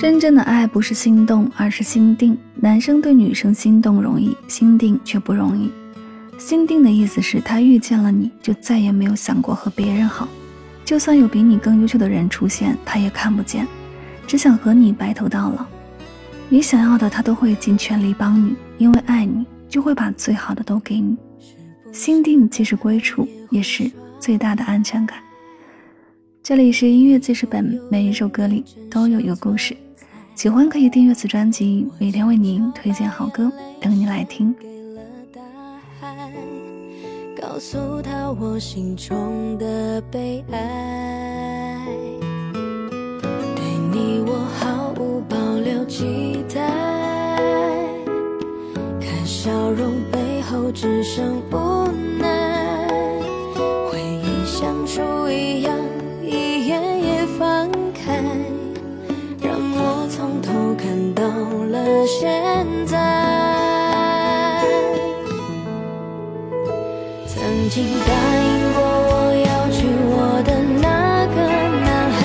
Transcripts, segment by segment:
真正的爱不是心动，而是心定。男生对女生心动容易，心定却不容易。心定的意思是他遇见了你就再也没有想过和别人好，就算有比你更优秀的人出现，他也看不见，只想和你白头到老。你想要的他都会尽全力帮你，因为爱你就会把最好的都给你。心定即是归处，也是最大的安全感。这里是音乐记事本，每一首歌里都有一个故事。喜欢可以订阅此专辑，每天为您推荐好歌，等你来听。告诉他我心中的悲哀，对你我毫无保留期待，看笑容背后只剩无奈，回忆像书一样。现在，曾经答应过我要娶我的那个男孩，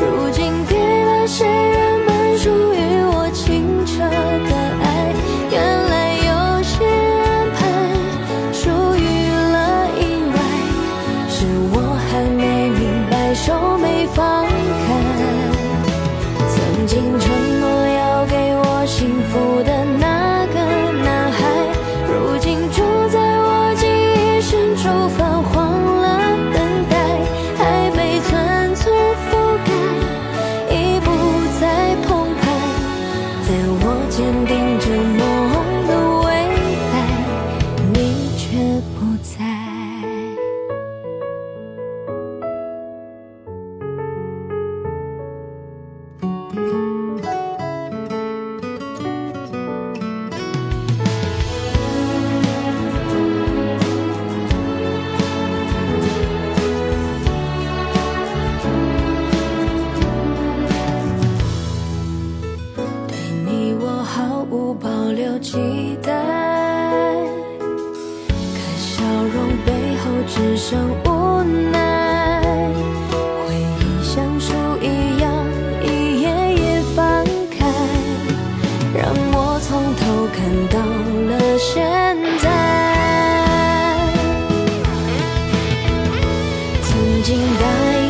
如今给了谁原本属于我清澈的爱？原来有些安排属于了意外，是我还没明白，手没放开。曾经承。福的那个男孩，如今住在我记忆深处，泛黄了等待，还没寸寸覆盖，已不再澎湃，在我坚定期待，可笑容背后只剩无奈，回忆像书一样一页页翻开，让我从头看到了现在。曾经答应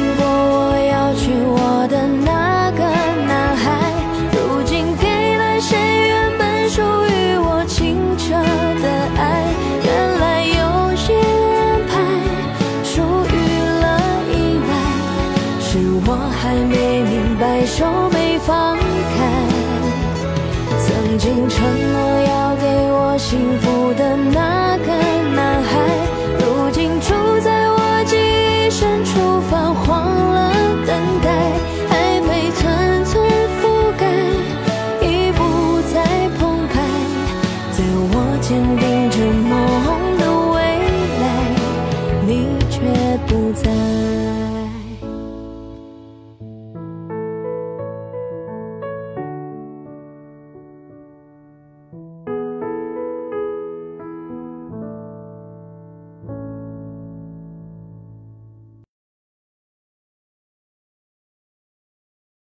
曾经承诺要给我幸福的那个男孩。